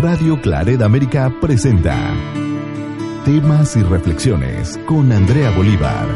Radio Claret América presenta Temas y Reflexiones con Andrea Bolívar.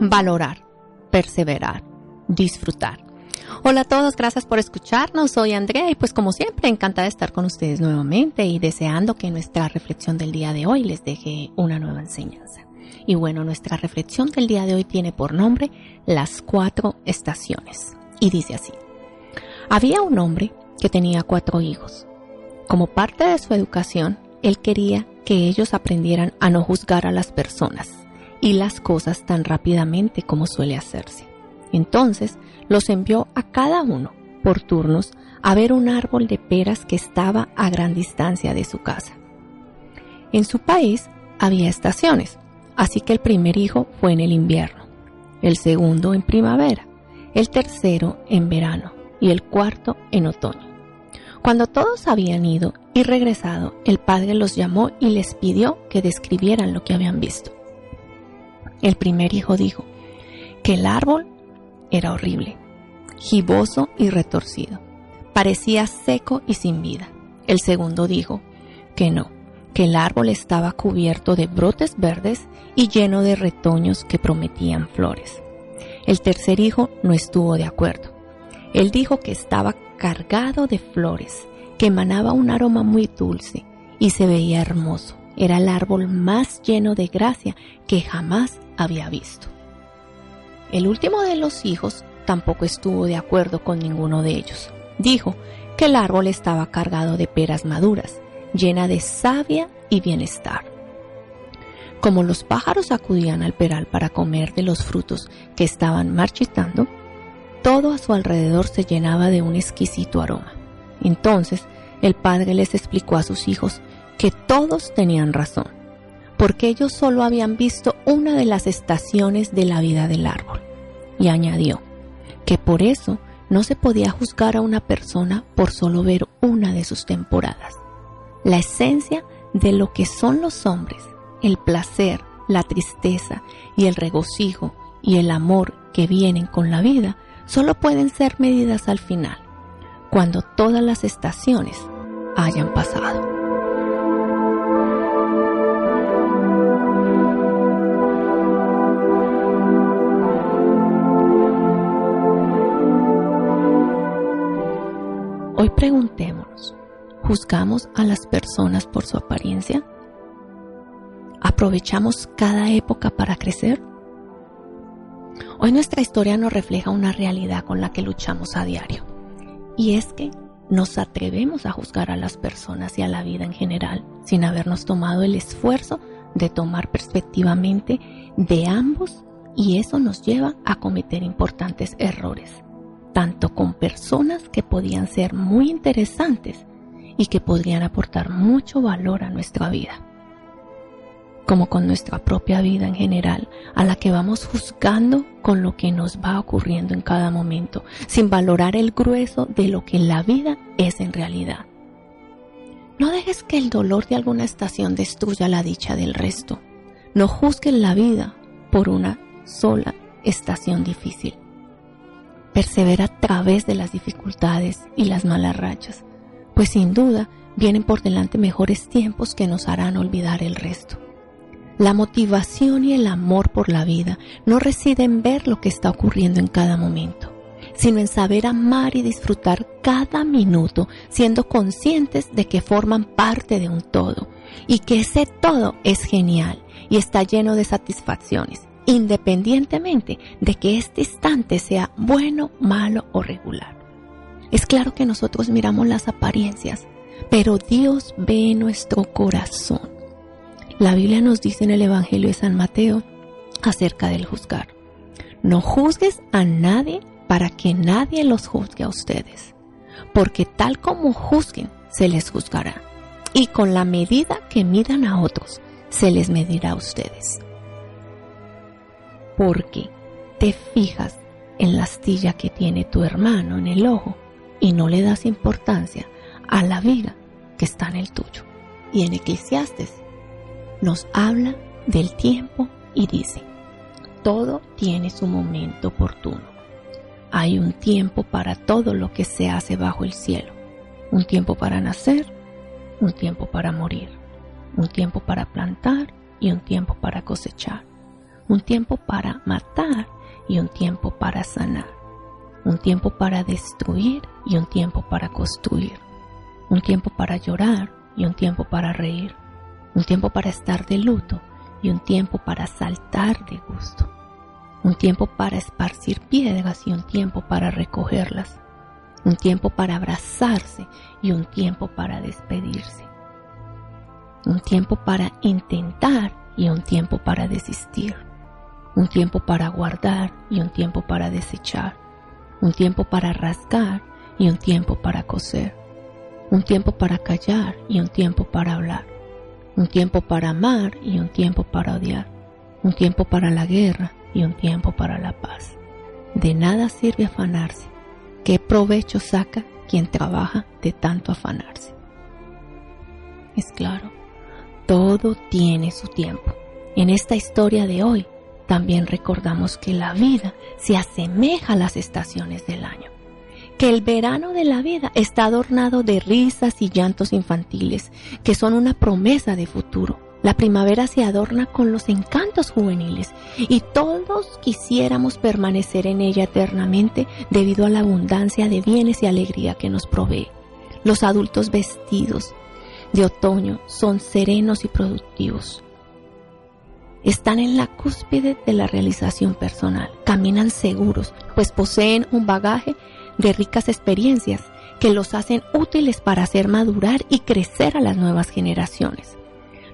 Valorar, perseverar, disfrutar. Hola a todos, gracias por escucharnos. Soy Andrea y pues como siempre encantada de estar con ustedes nuevamente y deseando que nuestra reflexión del día de hoy les deje una nueva enseñanza. Y bueno, nuestra reflexión del día de hoy tiene por nombre Las cuatro estaciones. Y dice así. Había un hombre que tenía cuatro hijos. Como parte de su educación, él quería que ellos aprendieran a no juzgar a las personas y las cosas tan rápidamente como suele hacerse. Entonces los envió a cada uno, por turnos, a ver un árbol de peras que estaba a gran distancia de su casa. En su país había estaciones, así que el primer hijo fue en el invierno, el segundo en primavera, el tercero en verano y el cuarto en otoño. Cuando todos habían ido y regresado, el padre los llamó y les pidió que describieran lo que habían visto. El primer hijo dijo que el árbol era horrible, giboso y retorcido. Parecía seco y sin vida. El segundo dijo que no, que el árbol estaba cubierto de brotes verdes y lleno de retoños que prometían flores. El tercer hijo no estuvo de acuerdo. Él dijo que estaba cargado de flores, que emanaba un aroma muy dulce y se veía hermoso. Era el árbol más lleno de gracia que jamás había visto. El último de los hijos tampoco estuvo de acuerdo con ninguno de ellos. Dijo que el árbol estaba cargado de peras maduras, llena de savia y bienestar. Como los pájaros acudían al peral para comer de los frutos que estaban marchitando, todo a su alrededor se llenaba de un exquisito aroma. Entonces el padre les explicó a sus hijos que todos tenían razón porque ellos solo habían visto una de las estaciones de la vida del árbol. Y añadió que por eso no se podía juzgar a una persona por solo ver una de sus temporadas. La esencia de lo que son los hombres, el placer, la tristeza y el regocijo y el amor que vienen con la vida, solo pueden ser medidas al final, cuando todas las estaciones hayan pasado. Hoy preguntémonos, ¿juzgamos a las personas por su apariencia? ¿Aprovechamos cada época para crecer? Hoy nuestra historia nos refleja una realidad con la que luchamos a diario, y es que nos atrevemos a juzgar a las personas y a la vida en general sin habernos tomado el esfuerzo de tomar perspectivamente de ambos y eso nos lleva a cometer importantes errores tanto con personas que podían ser muy interesantes y que podrían aportar mucho valor a nuestra vida, como con nuestra propia vida en general, a la que vamos juzgando con lo que nos va ocurriendo en cada momento, sin valorar el grueso de lo que la vida es en realidad. No dejes que el dolor de alguna estación destruya la dicha del resto. No juzgues la vida por una sola estación difícil persevera a través de las dificultades y las malas rachas, pues sin duda vienen por delante mejores tiempos que nos harán olvidar el resto. La motivación y el amor por la vida no reside en ver lo que está ocurriendo en cada momento, sino en saber amar y disfrutar cada minuto, siendo conscientes de que forman parte de un todo y que ese todo es genial y está lleno de satisfacciones independientemente de que este instante sea bueno, malo o regular. Es claro que nosotros miramos las apariencias, pero Dios ve nuestro corazón. La Biblia nos dice en el Evangelio de San Mateo acerca del juzgar. No juzgues a nadie para que nadie los juzgue a ustedes, porque tal como juzguen, se les juzgará, y con la medida que midan a otros, se les medirá a ustedes. Porque te fijas en la astilla que tiene tu hermano en el ojo y no le das importancia a la viga que está en el tuyo. Y en Eclesiastes nos habla del tiempo y dice, todo tiene su momento oportuno. Hay un tiempo para todo lo que se hace bajo el cielo. Un tiempo para nacer, un tiempo para morir, un tiempo para plantar y un tiempo para cosechar, un tiempo para matar y un tiempo para sanar, un tiempo para destruir y un tiempo para construir, un tiempo para llorar y un tiempo para reír, un tiempo para estar de luto y un tiempo para saltar de gusto, un tiempo para esparcir piedras y un tiempo para recogerlas, un tiempo para abrazarse y un tiempo para despedirse, un tiempo para intentar y un tiempo para desistir, un tiempo para guardar y un tiempo para desechar, un tiempo para rasgar y un tiempo para coser, un tiempo para callar y un tiempo para hablar, un tiempo para amar y un tiempo para odiar, un tiempo para la guerra y un tiempo para la paz. De nada sirve afanarse. ¿Qué provecho saca quien trabaja de tanto afanarse? Es claro, todo tiene su tiempo. En esta historia de hoy también recordamos que la vida se asemeja a las estaciones del año que el verano de la vida está adornado de risas y llantos infantiles, que son una promesa de futuro. La primavera se adorna con los encantos juveniles y todos quisiéramos permanecer en ella eternamente debido a la abundancia de bienes y alegría que nos provee. Los adultos vestidos de otoño son serenos y productivos. Están en la cúspide de la realización personal, caminan seguros, pues poseen un bagaje de ricas experiencias que los hacen útiles para hacer madurar y crecer a las nuevas generaciones.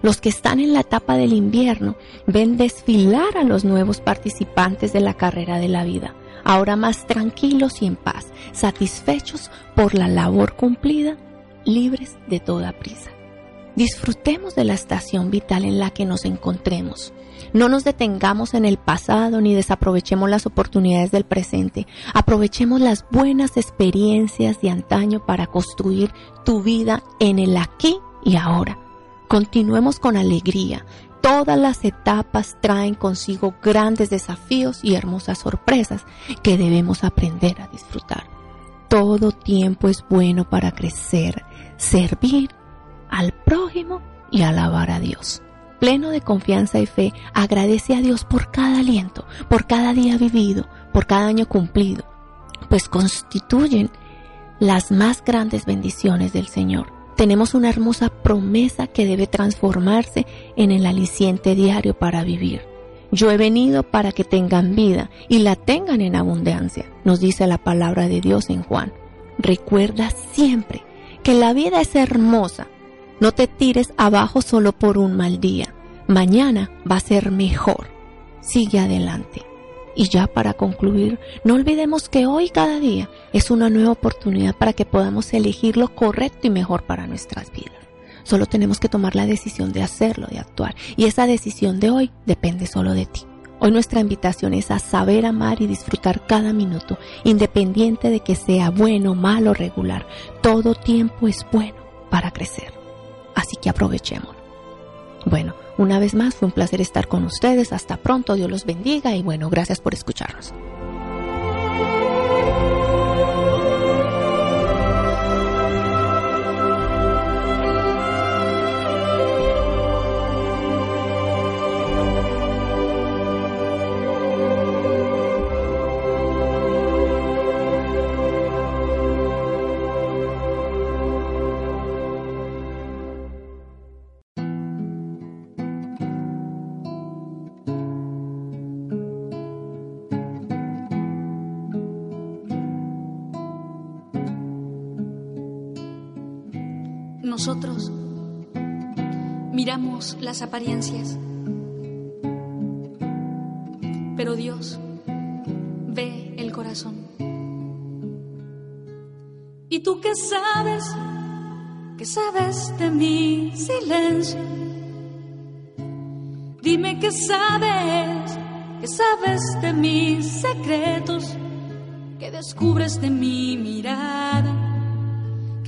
Los que están en la etapa del invierno ven desfilar a los nuevos participantes de la carrera de la vida, ahora más tranquilos y en paz, satisfechos por la labor cumplida, libres de toda prisa. Disfrutemos de la estación vital en la que nos encontremos. No nos detengamos en el pasado ni desaprovechemos las oportunidades del presente. Aprovechemos las buenas experiencias de antaño para construir tu vida en el aquí y ahora. Continuemos con alegría. Todas las etapas traen consigo grandes desafíos y hermosas sorpresas que debemos aprender a disfrutar. Todo tiempo es bueno para crecer, servir al prójimo y alabar a Dios. Pleno de confianza y fe, agradece a Dios por cada aliento, por cada día vivido, por cada año cumplido, pues constituyen las más grandes bendiciones del Señor. Tenemos una hermosa promesa que debe transformarse en el aliciente diario para vivir. Yo he venido para que tengan vida y la tengan en abundancia, nos dice la palabra de Dios en Juan. Recuerda siempre que la vida es hermosa no te tires abajo solo por un mal día. Mañana va a ser mejor. Sigue adelante. Y ya para concluir, no olvidemos que hoy cada día es una nueva oportunidad para que podamos elegir lo correcto y mejor para nuestras vidas. Solo tenemos que tomar la decisión de hacerlo, de actuar. Y esa decisión de hoy depende solo de ti. Hoy nuestra invitación es a saber amar y disfrutar cada minuto, independiente de que sea bueno, malo, regular. Todo tiempo es bueno para crecer así que aprovechémoslo. Bueno, una vez más fue un placer estar con ustedes, hasta pronto, Dios los bendiga y bueno, gracias por escucharnos. Las apariencias, pero Dios ve el corazón. ¿Y tú qué sabes? ¿Qué sabes de mi silencio? Dime qué sabes, qué sabes de mis secretos, qué descubres de mi mirada,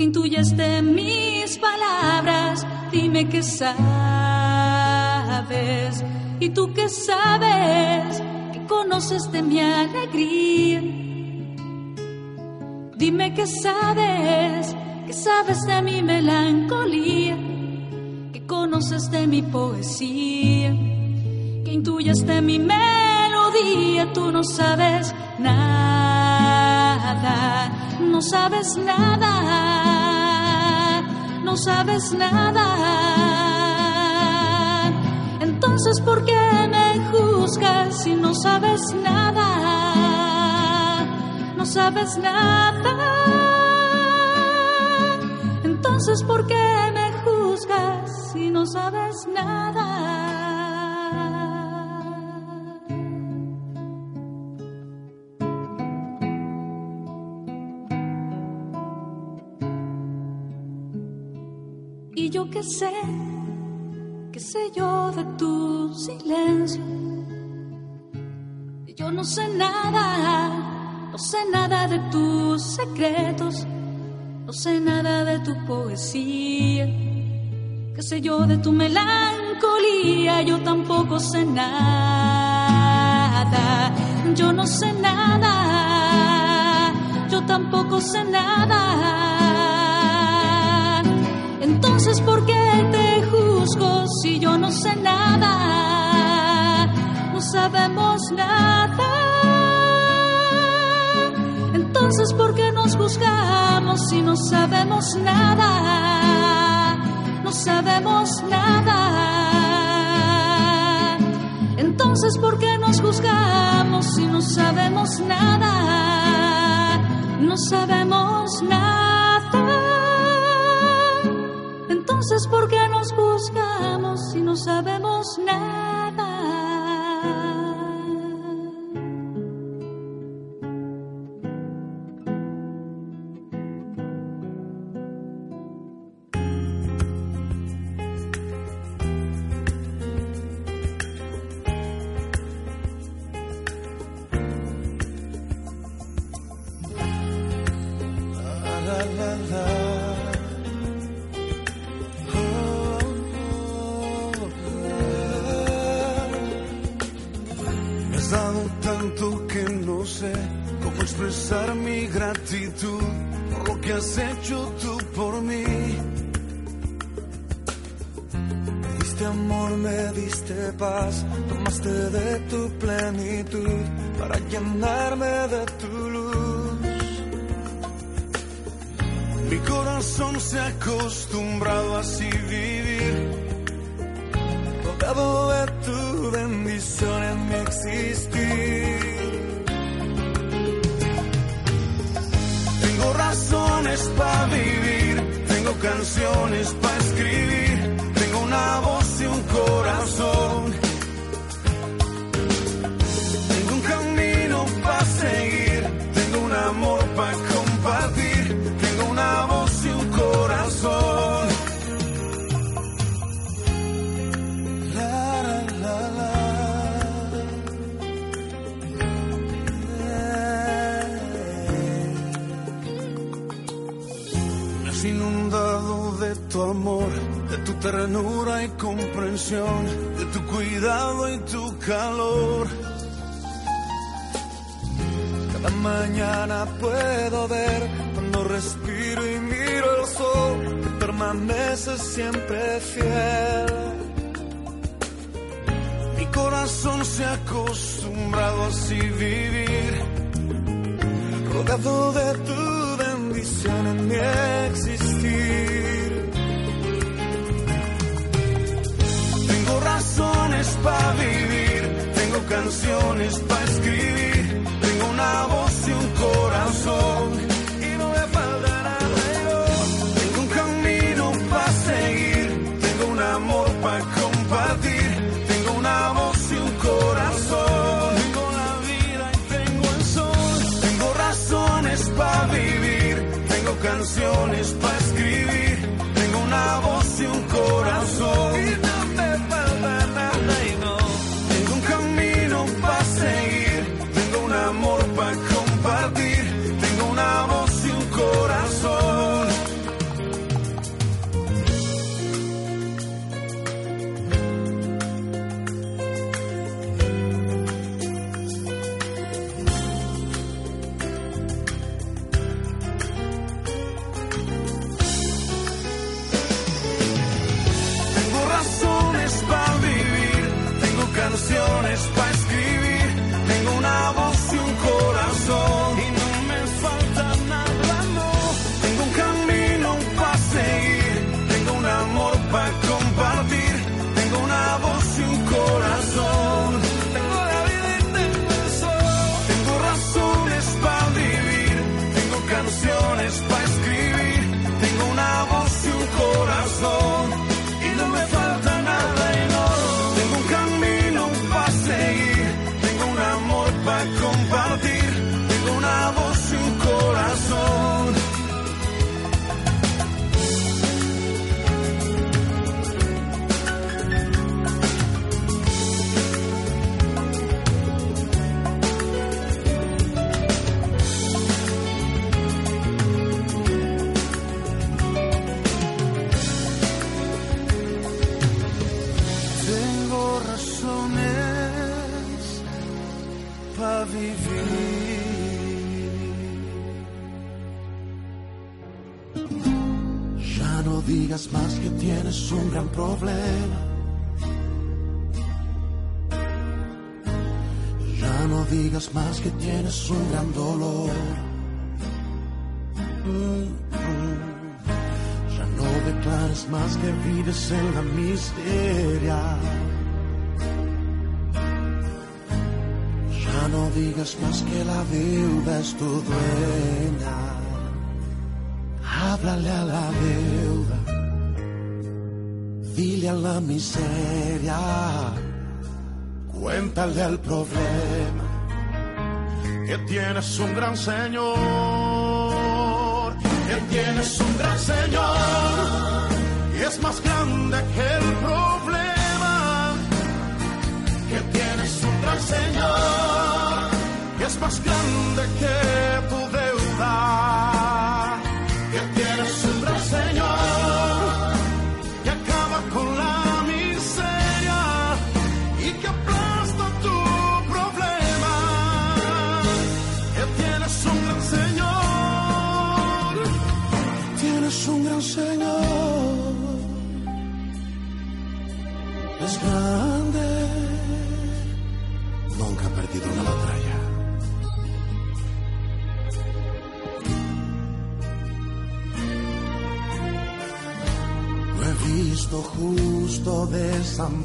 qué intuyes de mis palabras dime qué sabes. ¿Y tú qué sabes? ¿Qué conoces de mi alegría? Dime qué sabes, qué sabes de mi melancolía, qué conoces de mi poesía, qué intuyes de mi melodía, tú no sabes nada, no sabes nada no sabes nada. Entonces, ¿por qué me juzgas si no sabes nada? No sabes nada. Entonces, ¿por qué me juzgas si no sabes nada? Qué sé, qué sé yo de tu silencio. Yo no sé nada, no sé nada de tus secretos, no sé nada de tu poesía. Qué sé yo de tu melancolía, yo tampoco sé nada. Yo no sé nada, yo tampoco sé nada. Entonces, ¿por qué te juzgo si yo no sé nada? No sabemos nada. Entonces, ¿por qué nos juzgamos si no sabemos nada? No sabemos nada. Entonces, ¿por qué nos juzgamos si no sabemos nada? No sabemos sabemos nada? Por lo que has hecho tú por mí. Me diste amor, me diste paz, tomaste de tu plenitud para llenarme de tu luz. Mi corazón se ha acostumbrado a así vivir, rodeado de tu bendición en mi existir. Tengo razones para vivir, tengo canciones para escribir, tengo una voz y un corazón. De tu cuidado y tu calor. Cada mañana puedo ver cuando respiro y miro el sol, que permanece siempre fiel. Mi corazón se ha acostumbrado a vivir, rodeado de tu bendición en mi existir. Tengo razones para vivir, tengo canciones para escribir, tengo una voz y un corazón. Y no le faltará reloj. Tengo un camino para seguir, tengo un amor para compartir, tengo una voz y un corazón, tengo la vida y tengo el sol, tengo razones para vivir, tengo canciones para escribir. Tienes un gran dolor. Mm, mm. Ya no declares más que vives en la miseria. Ya no digas más que la deuda es tu dueña. Háblale a la deuda, dile a la miseria, cuéntale al problema que tienes un gran Señor, que tienes un gran Señor y es más grande que el problema, que tienes un gran Señor y es más grande que tu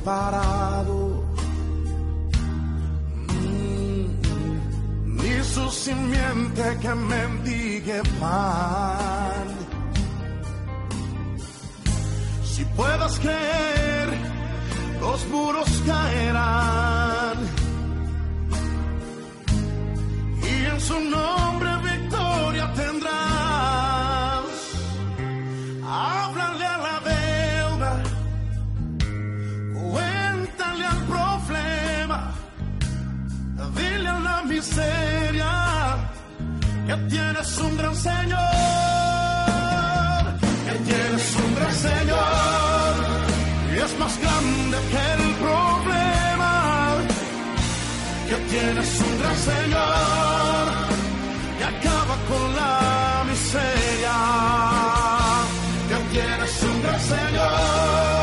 desamparado. Mm, Ni su simiente que mendigue pan. Si puedas creer, los muros caerán. Y en su nombre victoria tendrás. Miseria que tienes un gran Señor, que tienes un gran Señor y es más grande que el problema, que tienes un gran Señor y acaba con la miseria que tienes un gran Señor,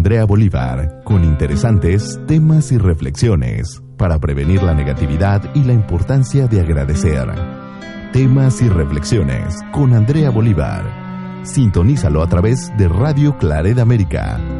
Andrea Bolívar con interesantes temas y reflexiones para prevenir la negatividad y la importancia de agradecer. Temas y reflexiones con Andrea Bolívar. Sintonízalo a través de Radio Claret América.